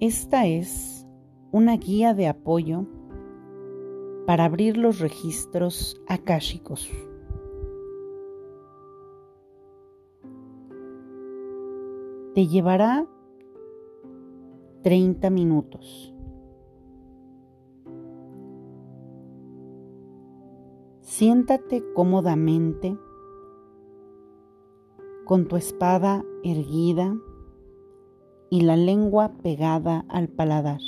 Esta es una guía de apoyo para abrir los registros akáshicos. Te llevará 30 minutos. Siéntate cómodamente con tu espada erguida y la lengua pegada al paladar.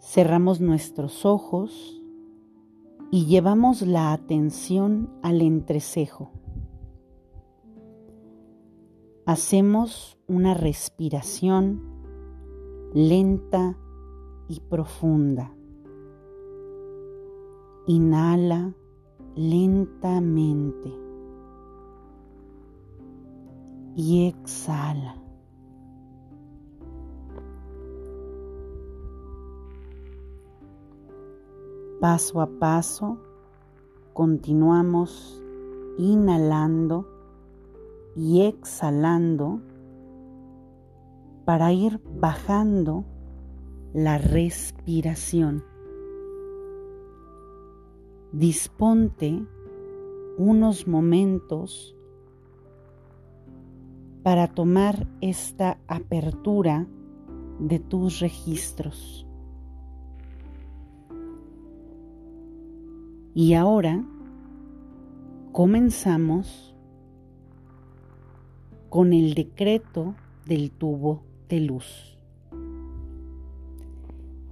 Cerramos nuestros ojos y llevamos la atención al entrecejo. Hacemos una respiración lenta y profunda. Inhala lentamente y exhala. Paso a paso, continuamos inhalando y exhalando para ir bajando la respiración. Disponte unos momentos para tomar esta apertura de tus registros. Y ahora comenzamos con el decreto del tubo de luz.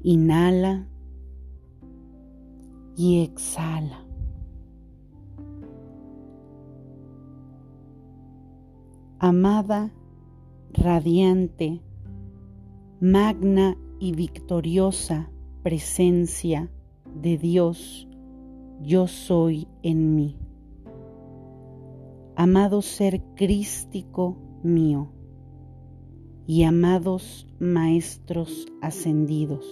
Inhala y exhala. Amada, radiante, magna y victoriosa presencia de Dios, yo soy en mí. Amado ser crístico mío y amados maestros ascendidos,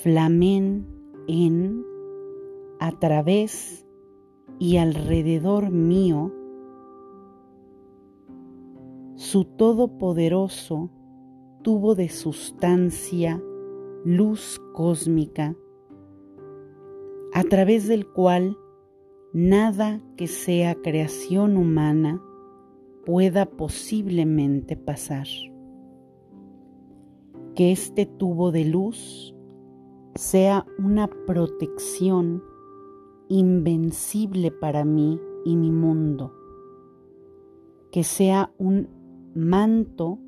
flamen en, a través y alrededor mío su todopoderoso tubo de sustancia, luz cósmica, a través del cual nada que sea creación humana pueda posiblemente pasar. Que este tubo de luz sea una protección invencible para mí y mi mundo. Que sea un manto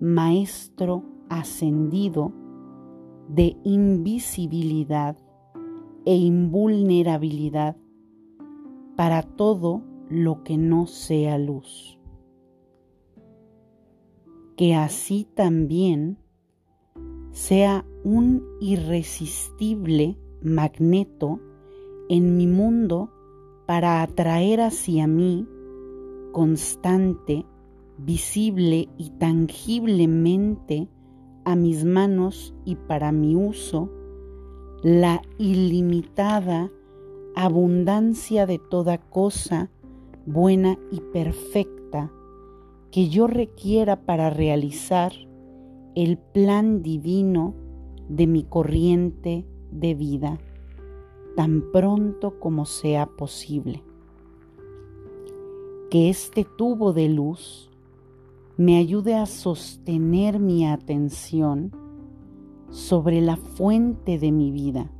maestro ascendido de invisibilidad e invulnerabilidad para todo lo que no sea luz. Que así también sea un irresistible magneto en mi mundo para atraer hacia mí constante visible y tangiblemente a mis manos y para mi uso la ilimitada abundancia de toda cosa buena y perfecta que yo requiera para realizar el plan divino de mi corriente de vida tan pronto como sea posible. Que este tubo de luz me ayude a sostener mi atención sobre la fuente de mi vida,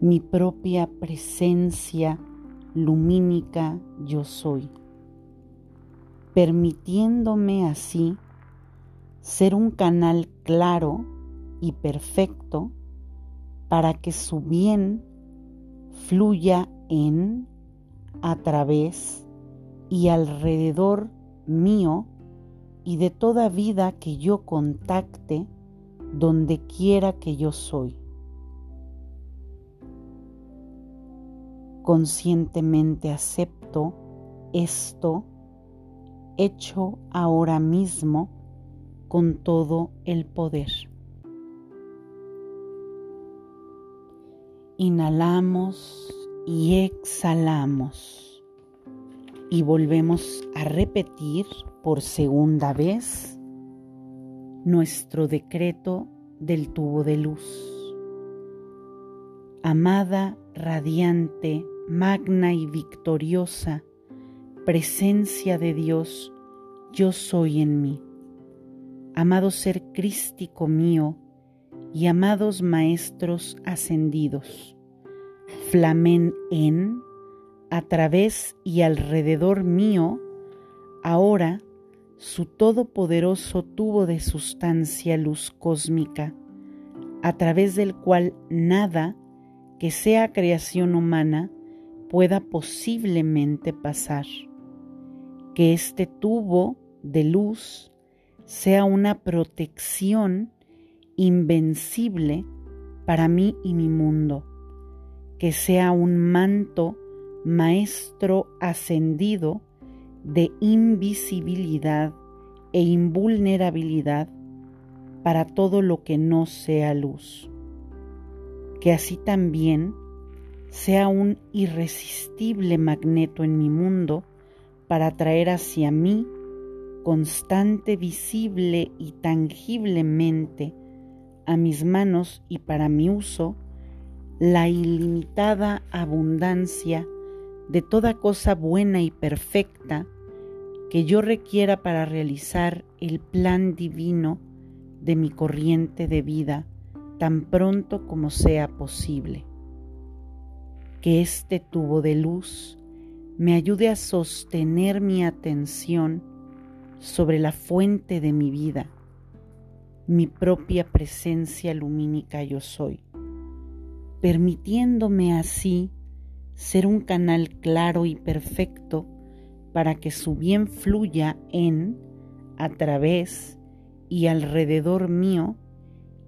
mi propia presencia lumínica yo soy, permitiéndome así ser un canal claro y perfecto para que su bien fluya en, a través y alrededor mío y de toda vida que yo contacte donde quiera que yo soy. Conscientemente acepto esto hecho ahora mismo con todo el poder. Inhalamos y exhalamos. Y volvemos a repetir por segunda vez nuestro decreto del tubo de luz. Amada, radiante, magna y victoriosa, presencia de Dios, yo soy en mí. Amado ser crístico mío y amados maestros ascendidos, flamen en a través y alrededor mío, ahora su todopoderoso tubo de sustancia luz cósmica, a través del cual nada que sea creación humana pueda posiblemente pasar. Que este tubo de luz sea una protección invencible para mí y mi mundo, que sea un manto Maestro ascendido de invisibilidad e invulnerabilidad para todo lo que no sea luz. Que así también sea un irresistible magneto en mi mundo para atraer hacia mí constante, visible y tangiblemente a mis manos y para mi uso la ilimitada abundancia de toda cosa buena y perfecta que yo requiera para realizar el plan divino de mi corriente de vida tan pronto como sea posible. Que este tubo de luz me ayude a sostener mi atención sobre la fuente de mi vida, mi propia presencia lumínica yo soy, permitiéndome así ser un canal claro y perfecto para que su bien fluya en, a través y alrededor mío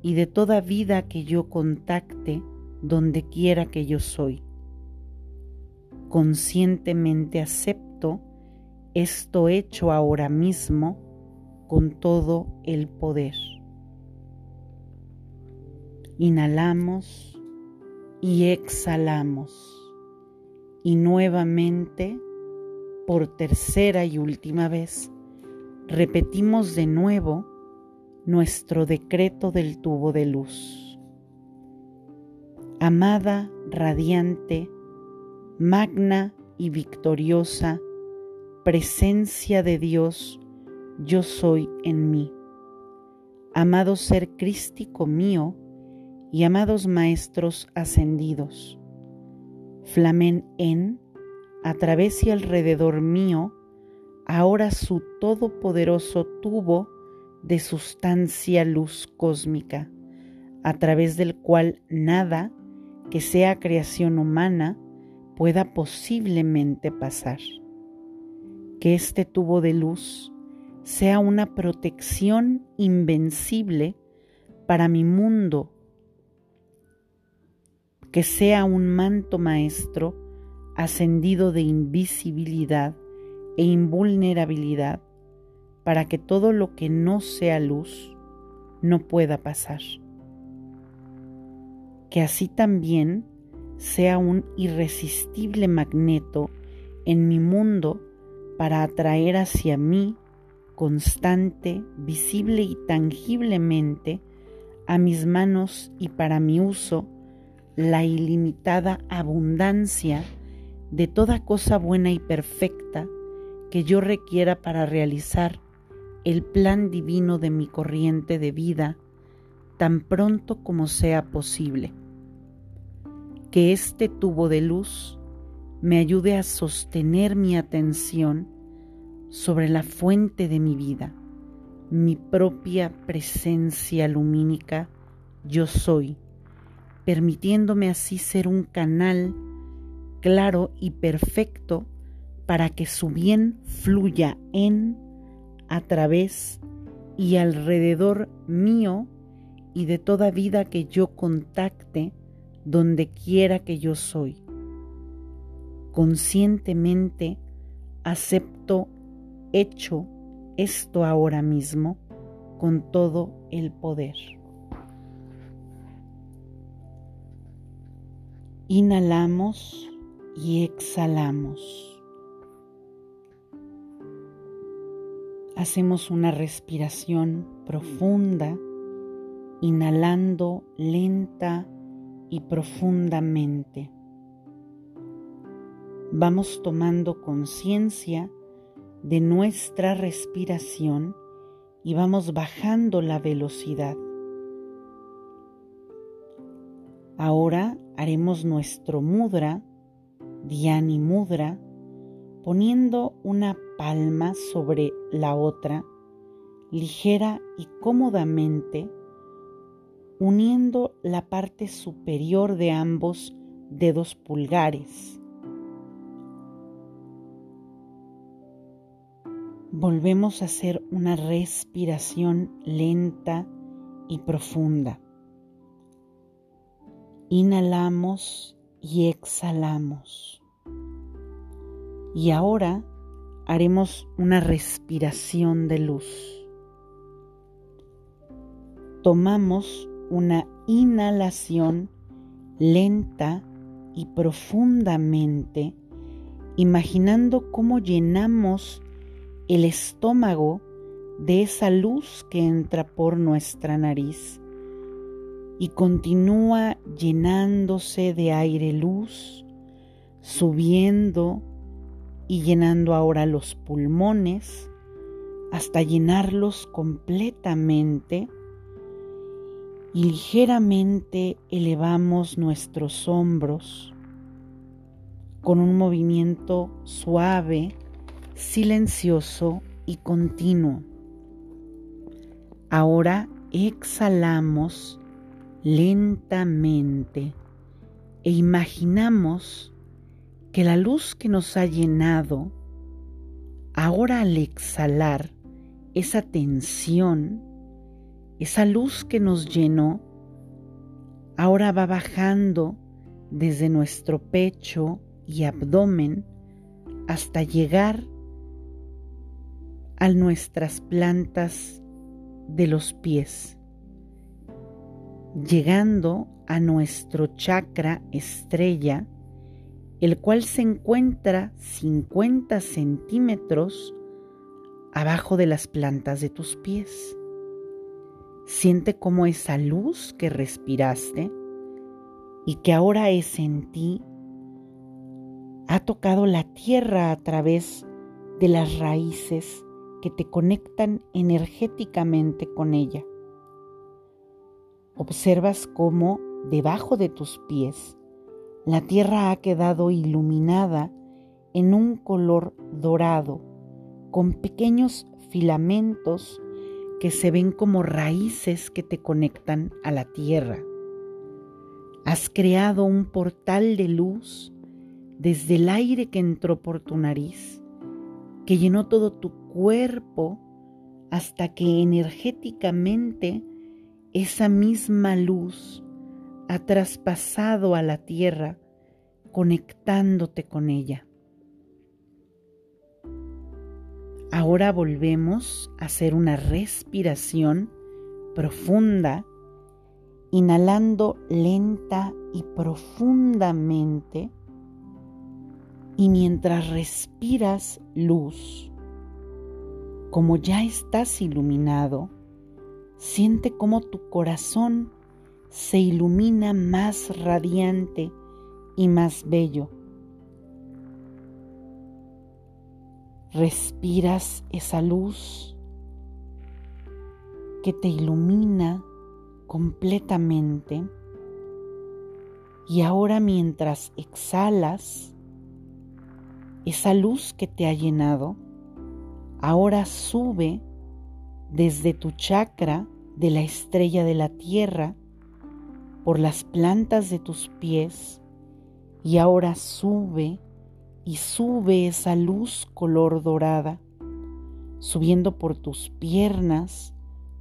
y de toda vida que yo contacte donde quiera que yo soy. Conscientemente acepto esto hecho ahora mismo con todo el poder. Inhalamos y exhalamos y nuevamente, por tercera y última vez, repetimos de nuevo nuestro decreto del tubo de luz. Amada, radiante, magna y victoriosa presencia de Dios, yo soy en mí. Amado ser crístico mío y amados maestros ascendidos flamen en, a través y alrededor mío, ahora su todopoderoso tubo de sustancia luz cósmica, a través del cual nada que sea creación humana pueda posiblemente pasar. Que este tubo de luz sea una protección invencible para mi mundo que sea un manto maestro ascendido de invisibilidad e invulnerabilidad para que todo lo que no sea luz no pueda pasar. Que así también sea un irresistible magneto en mi mundo para atraer hacia mí constante, visible y tangiblemente a mis manos y para mi uso la ilimitada abundancia de toda cosa buena y perfecta que yo requiera para realizar el plan divino de mi corriente de vida tan pronto como sea posible. Que este tubo de luz me ayude a sostener mi atención sobre la fuente de mi vida, mi propia presencia lumínica, yo soy permitiéndome así ser un canal claro y perfecto para que su bien fluya en, a través y alrededor mío y de toda vida que yo contacte donde quiera que yo soy. Conscientemente acepto hecho esto ahora mismo con todo el poder. Inhalamos y exhalamos. Hacemos una respiración profunda, inhalando lenta y profundamente. Vamos tomando conciencia de nuestra respiración y vamos bajando la velocidad. Ahora haremos nuestro mudra, Dhyani Mudra, poniendo una palma sobre la otra, ligera y cómodamente, uniendo la parte superior de ambos dedos pulgares. Volvemos a hacer una respiración lenta y profunda. Inhalamos y exhalamos. Y ahora haremos una respiración de luz. Tomamos una inhalación lenta y profundamente, imaginando cómo llenamos el estómago de esa luz que entra por nuestra nariz y continúa llenándose de aire luz, subiendo y llenando ahora los pulmones hasta llenarlos completamente y ligeramente elevamos nuestros hombros con un movimiento suave, silencioso y continuo. Ahora exhalamos lentamente e imaginamos que la luz que nos ha llenado, ahora al exhalar esa tensión, esa luz que nos llenó, ahora va bajando desde nuestro pecho y abdomen hasta llegar a nuestras plantas de los pies, llegando a nuestro chakra estrella, el cual se encuentra 50 centímetros abajo de las plantas de tus pies. Siente cómo esa luz que respiraste y que ahora es en ti ha tocado la tierra a través de las raíces que te conectan energéticamente con ella. Observas cómo debajo de tus pies la tierra ha quedado iluminada en un color dorado, con pequeños filamentos que se ven como raíces que te conectan a la tierra. Has creado un portal de luz desde el aire que entró por tu nariz, que llenó todo tu cuerpo hasta que energéticamente esa misma luz ha traspasado a la tierra conectándote con ella. Ahora volvemos a hacer una respiración profunda, inhalando lenta y profundamente. Y mientras respiras luz, como ya estás iluminado, siente como tu corazón se ilumina más radiante y más bello. Respiras esa luz que te ilumina completamente y ahora mientras exhalas esa luz que te ha llenado, ahora sube desde tu chakra de la estrella de la tierra por las plantas de tus pies y ahora sube y sube esa luz color dorada, subiendo por tus piernas,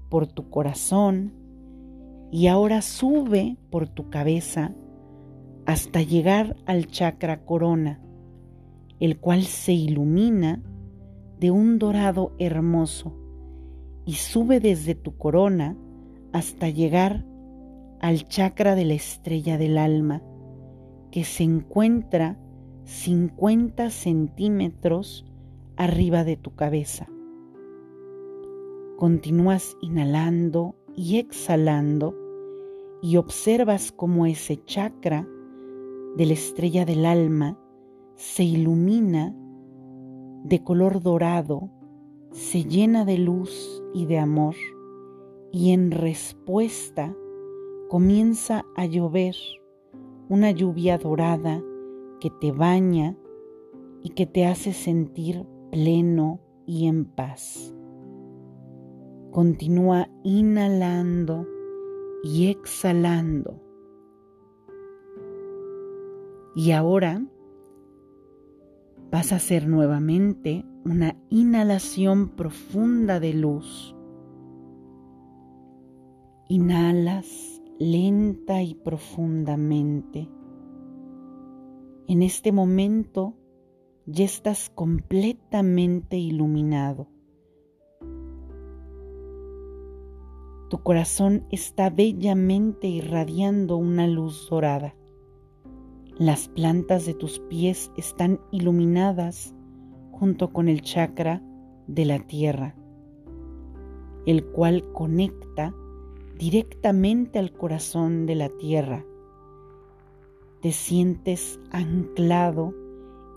por tu corazón y ahora sube por tu cabeza hasta llegar al chakra corona, el cual se ilumina de un dorado hermoso y sube desde tu corona hasta llegar al chakra de la estrella del alma, que se encuentra 50 centímetros arriba de tu cabeza. Continúas inhalando y exhalando y observas cómo ese chakra de la estrella del alma se ilumina de color dorado, se llena de luz y de amor y en respuesta comienza a llover una lluvia dorada que te baña y que te hace sentir pleno y en paz. Continúa inhalando y exhalando. Y ahora vas a hacer nuevamente una inhalación profunda de luz. Inhalas lenta y profundamente. En este momento ya estás completamente iluminado. Tu corazón está bellamente irradiando una luz dorada. Las plantas de tus pies están iluminadas junto con el chakra de la tierra, el cual conecta directamente al corazón de la tierra. Te sientes anclado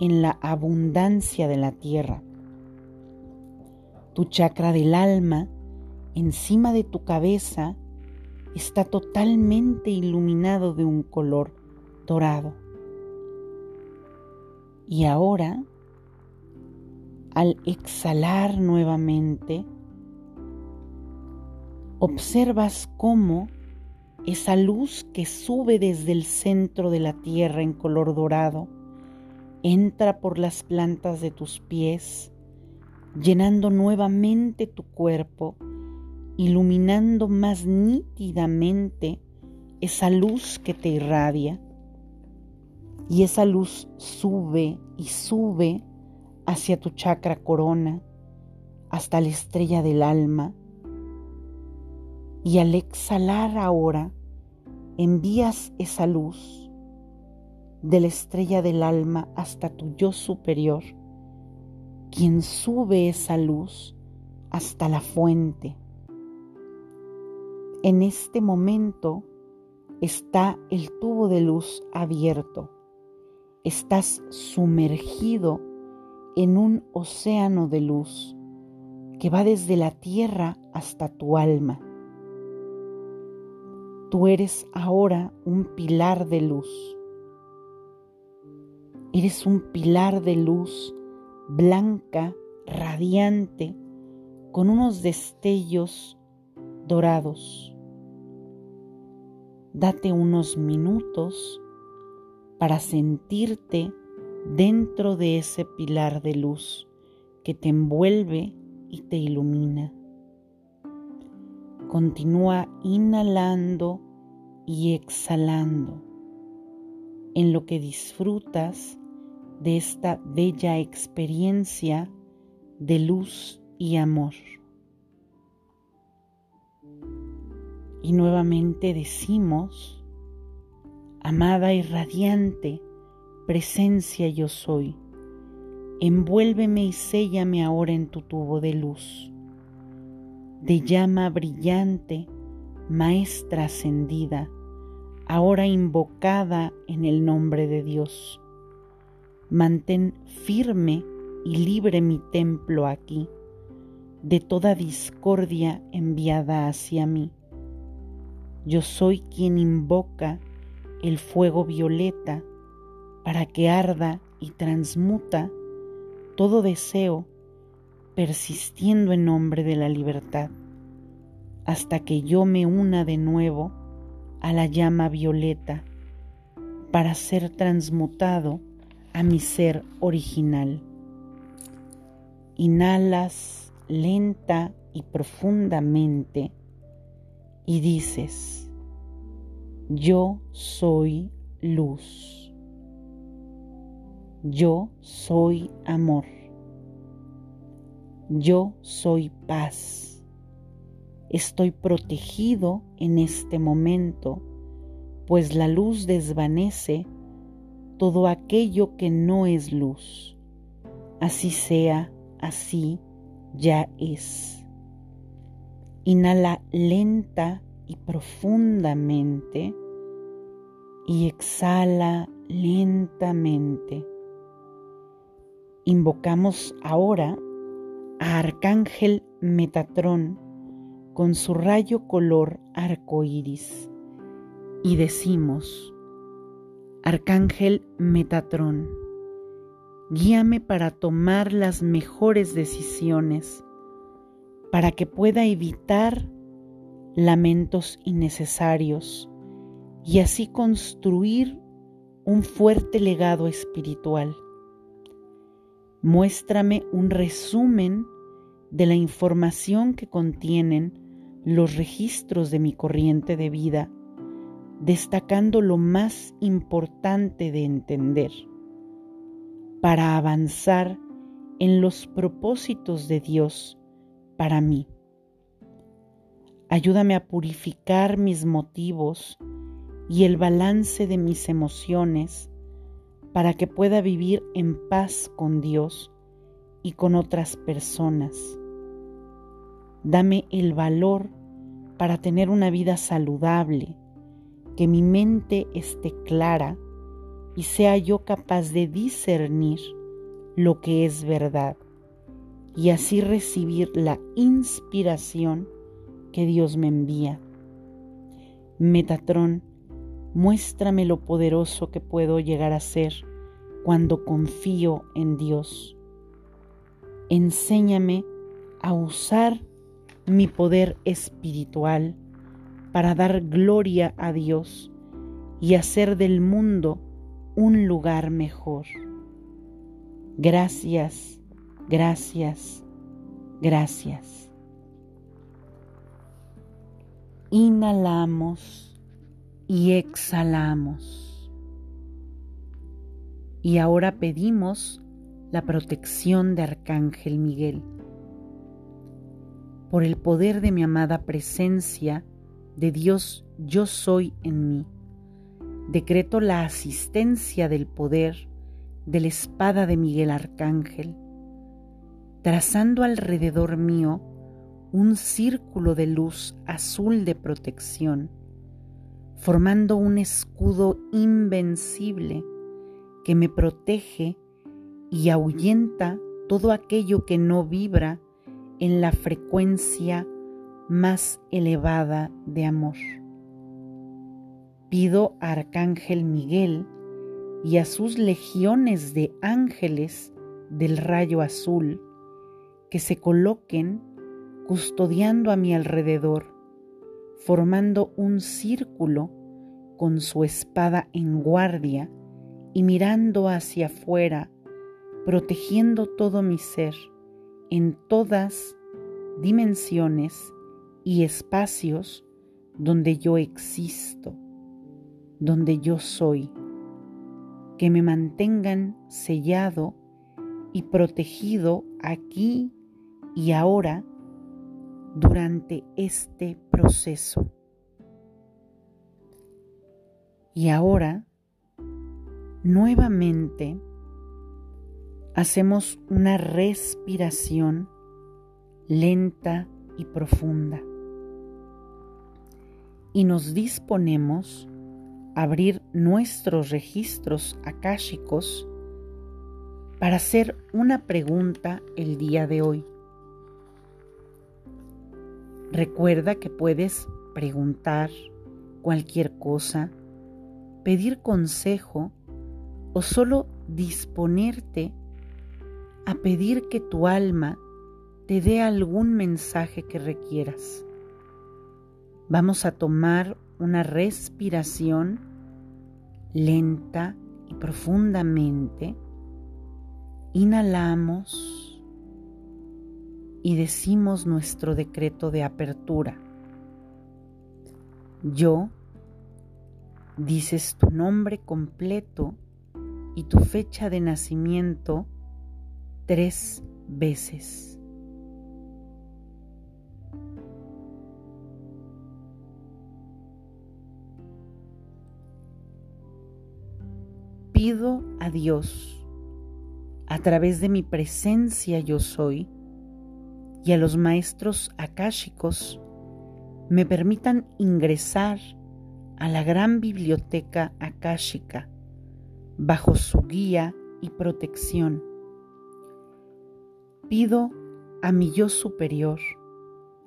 en la abundancia de la tierra. Tu chakra del alma encima de tu cabeza está totalmente iluminado de un color dorado. Y ahora, al exhalar nuevamente, observas cómo esa luz que sube desde el centro de la tierra en color dorado entra por las plantas de tus pies, llenando nuevamente tu cuerpo iluminando más nítidamente esa luz que te irradia. Y esa luz sube y sube hacia tu chakra corona, hasta la estrella del alma. Y al exhalar ahora, envías esa luz de la estrella del alma hasta tu yo superior, quien sube esa luz hasta la fuente en este momento está el tubo de luz abierto. Estás sumergido en un océano de luz que va desde la tierra hasta tu alma. Tú eres ahora un pilar de luz. Eres un pilar de luz blanca, radiante, con unos destellos dorados date unos minutos para sentirte dentro de ese pilar de luz que te envuelve y te ilumina. Continúa inhalando y exhalando en lo que disfrutas de esta bella experiencia de luz y amor. Y nuevamente decimos, amada y radiante presencia yo soy, envuélveme y séllame ahora en tu tubo de luz, de llama brillante, maestra ascendida, ahora invocada en el nombre de Dios. Mantén firme y libre mi templo aquí de toda discordia enviada hacia mí. Yo soy quien invoca el fuego violeta para que arda y transmuta todo deseo persistiendo en nombre de la libertad, hasta que yo me una de nuevo a la llama violeta para ser transmutado a mi ser original. Inhalas lenta y profundamente y dices, yo soy luz, yo soy amor, yo soy paz, estoy protegido en este momento, pues la luz desvanece todo aquello que no es luz. Así sea, así ya es. Inhala lenta y profundamente y exhala lentamente. Invocamos ahora a Arcángel Metatrón con su rayo color arco iris y decimos: Arcángel Metatrón, guíame para tomar las mejores decisiones, para que pueda evitar lamentos innecesarios y así construir un fuerte legado espiritual. Muéstrame un resumen de la información que contienen los registros de mi corriente de vida, destacando lo más importante de entender para avanzar en los propósitos de Dios para mí. Ayúdame a purificar mis motivos y el balance de mis emociones para que pueda vivir en paz con Dios y con otras personas. Dame el valor para tener una vida saludable, que mi mente esté clara y sea yo capaz de discernir lo que es verdad y así recibir la inspiración que Dios me envía. Metatrón, muéstrame lo poderoso que puedo llegar a ser cuando confío en Dios. Enséñame a usar mi poder espiritual para dar gloria a Dios y hacer del mundo un lugar mejor. Gracias, gracias, gracias. Inhalamos y exhalamos. Y ahora pedimos la protección de Arcángel Miguel. Por el poder de mi amada presencia de Dios yo soy en mí decreto la asistencia del poder de la espada de Miguel Arcángel, trazando alrededor mío un círculo de luz azul de protección, formando un escudo invencible que me protege y ahuyenta todo aquello que no vibra en la frecuencia más elevada de amor. Pido a Arcángel Miguel y a sus legiones de ángeles del rayo azul que se coloquen custodiando a mi alrededor, formando un círculo con su espada en guardia y mirando hacia afuera, protegiendo todo mi ser en todas dimensiones y espacios donde yo existo donde yo soy, que me mantengan sellado y protegido aquí y ahora durante este proceso. Y ahora, nuevamente, hacemos una respiración lenta y profunda. Y nos disponemos abrir nuestros registros akáshicos para hacer una pregunta el día de hoy. Recuerda que puedes preguntar cualquier cosa, pedir consejo o solo disponerte a pedir que tu alma te dé algún mensaje que requieras. Vamos a tomar una respiración lenta y profundamente. Inhalamos y decimos nuestro decreto de apertura. Yo, dices tu nombre completo y tu fecha de nacimiento tres veces. pido a Dios, a través de mi presencia yo soy, y a los maestros akáshicos me permitan ingresar a la gran biblioteca akáshica bajo su guía y protección. Pido a mi yo superior,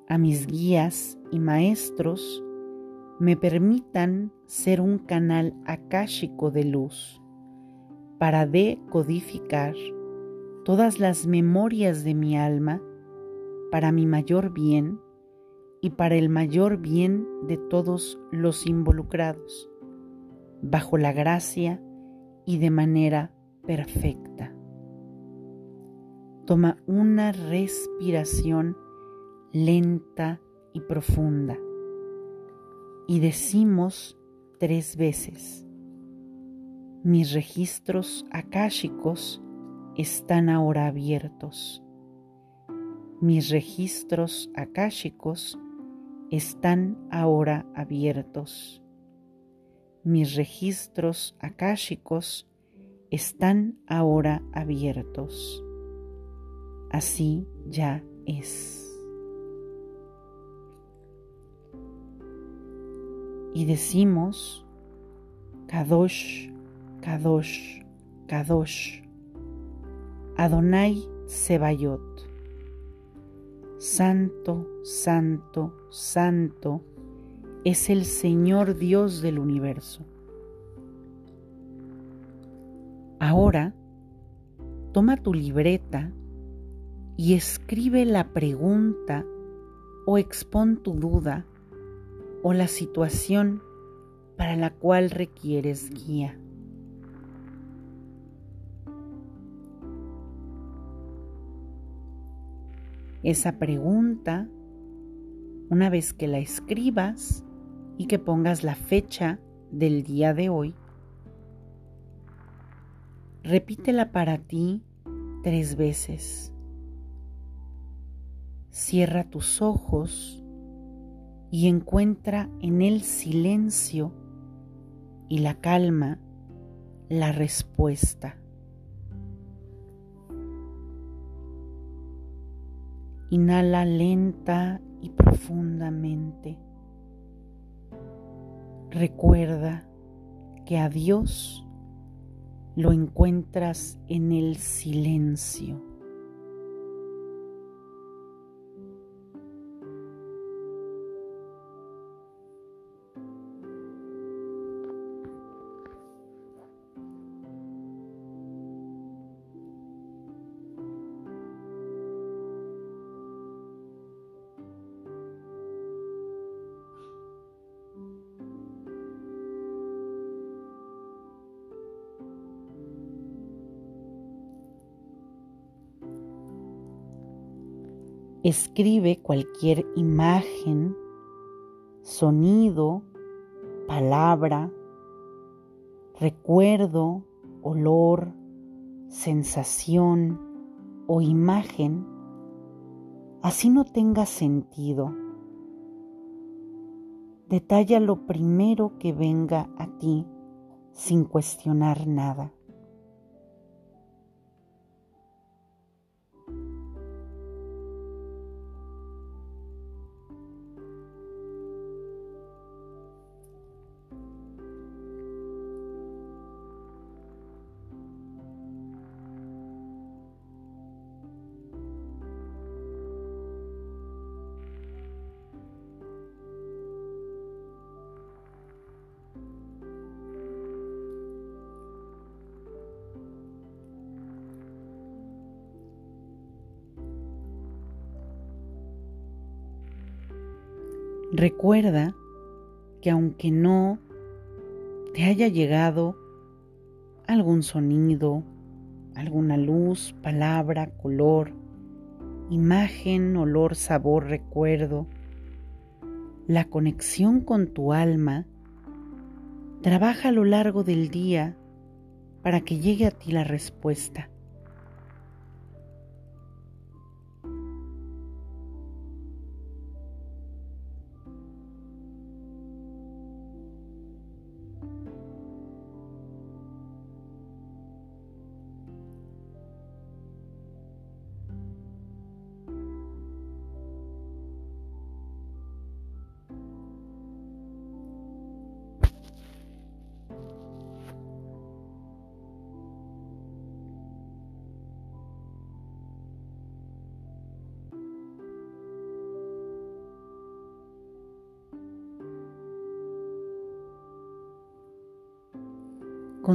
a mis guías y maestros, me permitan ser un canal akáshico de luz para decodificar todas las memorias de mi alma para mi mayor bien y para el mayor bien de todos los involucrados, bajo la gracia y de manera perfecta. Toma una respiración lenta y profunda y decimos tres veces, mis registros akáshicos están ahora abiertos. Mis registros akáshicos están ahora abiertos. Mis registros akáshicos están ahora abiertos. Así ya es. Y decimos, Kadosh, Kadosh, Kadosh, Adonai Sebayot. Santo, santo, santo es el Señor Dios del universo. Ahora, toma tu libreta y escribe la pregunta o expón tu duda o la situación para la cual requieres guía. Esa pregunta, una vez que la escribas y que pongas la fecha del día de hoy, repítela para ti tres veces. Cierra tus ojos y encuentra en el silencio y la calma la respuesta. Inhala lenta y profundamente. Recuerda que a Dios lo encuentras en el silencio. Escribe cualquier imagen, sonido, palabra, recuerdo, olor, sensación o imagen, así no tenga sentido. Detalla lo primero que venga a ti sin cuestionar nada. Recuerda que aunque no te haya llegado algún sonido, alguna luz, palabra, color, imagen, olor, sabor, recuerdo, la conexión con tu alma trabaja a lo largo del día para que llegue a ti la respuesta.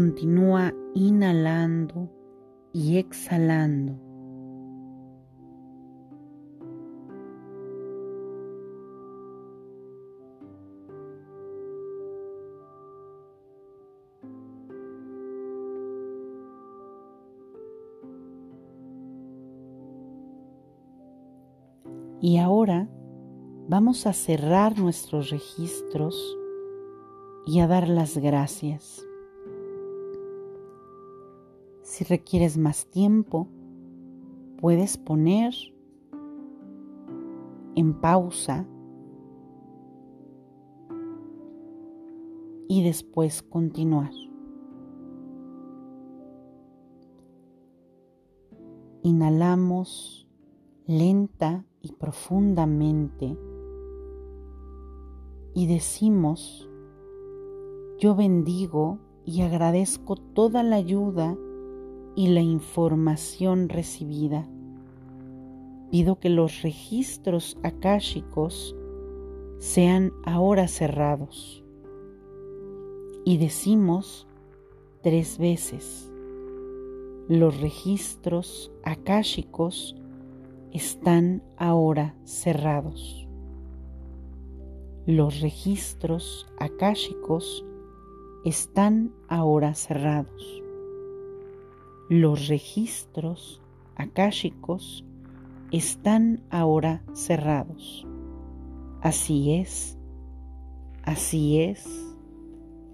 Continúa inhalando y exhalando. Y ahora vamos a cerrar nuestros registros y a dar las gracias. Si requieres más tiempo, puedes poner en pausa y después continuar. Inhalamos lenta y profundamente y decimos, yo bendigo y agradezco toda la ayuda y la información recibida. Pido que los registros akáshicos sean ahora cerrados. Y decimos tres veces, los registros akáshicos están ahora cerrados. Los registros akáshicos están ahora cerrados. Los registros akáshicos están ahora cerrados. Así es, así es,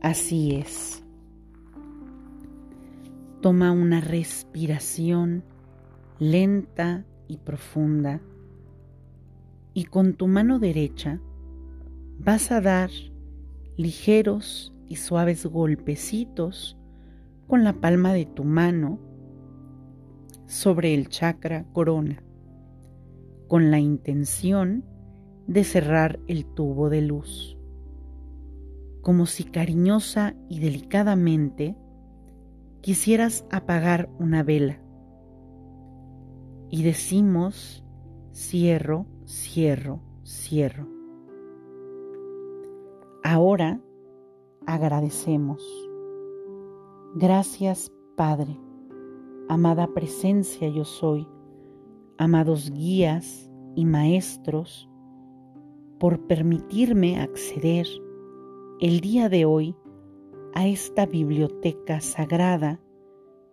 así es. Toma una respiración lenta y profunda y con tu mano derecha vas a dar ligeros y suaves golpecitos con la palma de tu mano sobre el chakra corona, con la intención de cerrar el tubo de luz, como si cariñosa y delicadamente quisieras apagar una vela y decimos cierro, cierro, cierro. Ahora agradecemos. Gracias Padre, amada presencia yo soy, amados guías y maestros, por permitirme acceder el día de hoy a esta biblioteca sagrada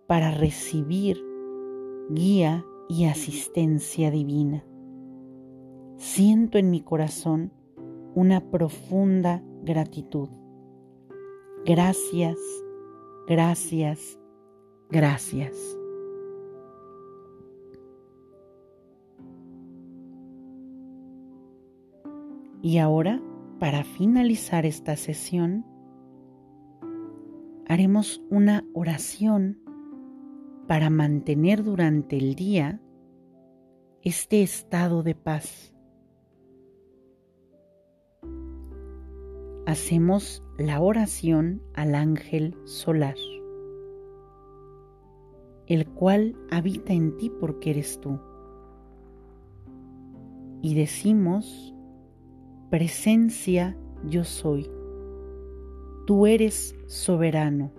para recibir guía y asistencia divina. Siento en mi corazón una profunda gratitud. Gracias, gracias, gracias. Y ahora, para finalizar esta sesión, haremos una oración para mantener durante el día este estado de paz. Hacemos la oración al ángel solar, el cual habita en ti porque eres tú. Y decimos, presencia yo soy, tú eres soberano,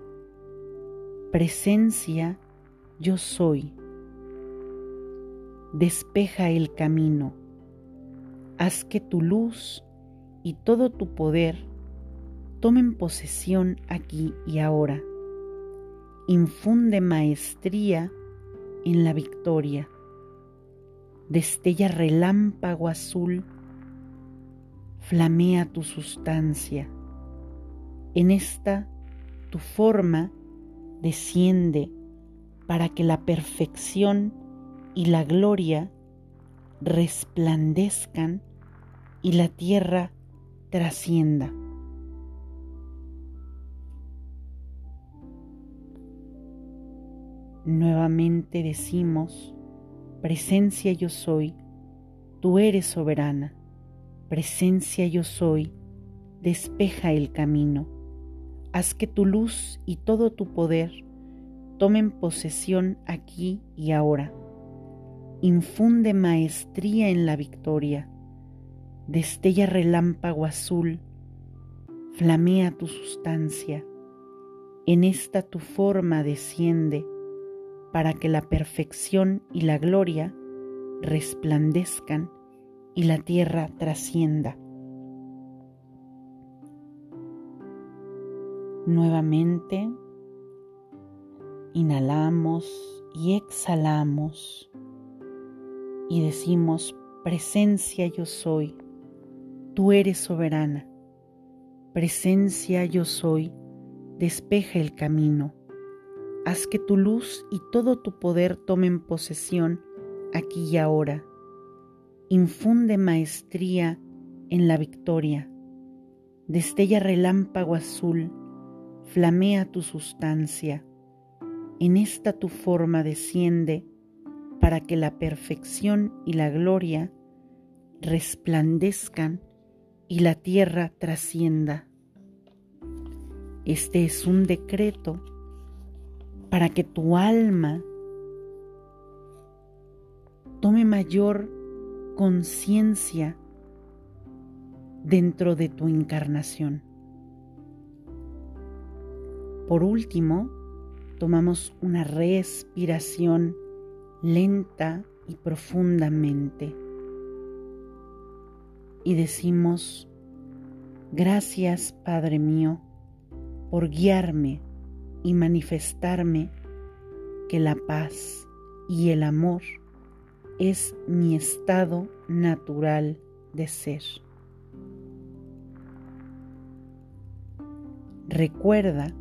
presencia yo soy. Despeja el camino, haz que tu luz y todo tu poder tomen posesión aquí y ahora. Infunde maestría en la victoria. Destella relámpago azul, flamea tu sustancia. En esta tu forma desciende para que la perfección y la gloria resplandezcan y la tierra trascienda. Nuevamente decimos, presencia yo soy, tú eres soberana, presencia yo soy, despeja el camino, haz que tu luz y todo tu poder tomen posesión aquí y ahora. Infunde maestría en la victoria, destella relámpago azul, flamea tu sustancia. En esta tu forma desciende para que la perfección y la gloria resplandezcan y la tierra trascienda. Nuevamente, inhalamos y exhalamos y decimos, presencia yo soy, tú eres soberana, presencia yo soy, despeja el camino, haz que tu luz y todo tu poder tomen posesión aquí y ahora, infunde maestría en la victoria, destella relámpago azul, flamea tu sustancia, en esta tu forma desciende para que la perfección y la gloria resplandezcan y la tierra trascienda. Este es un decreto para que tu alma tome mayor conciencia dentro de tu encarnación. Por último, tomamos una respiración lenta y profundamente y decimos, gracias Padre mío por guiarme y manifestarme que la paz y el amor es mi estado natural de ser. Recuerda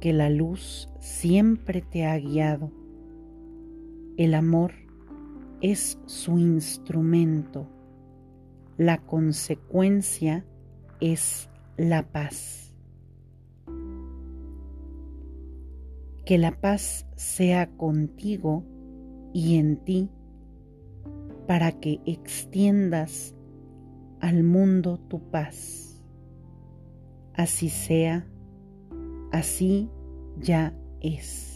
que la luz siempre te ha guiado. El amor es su instrumento. La consecuencia es la paz. Que la paz sea contigo y en ti para que extiendas al mundo tu paz. Así sea así ya es.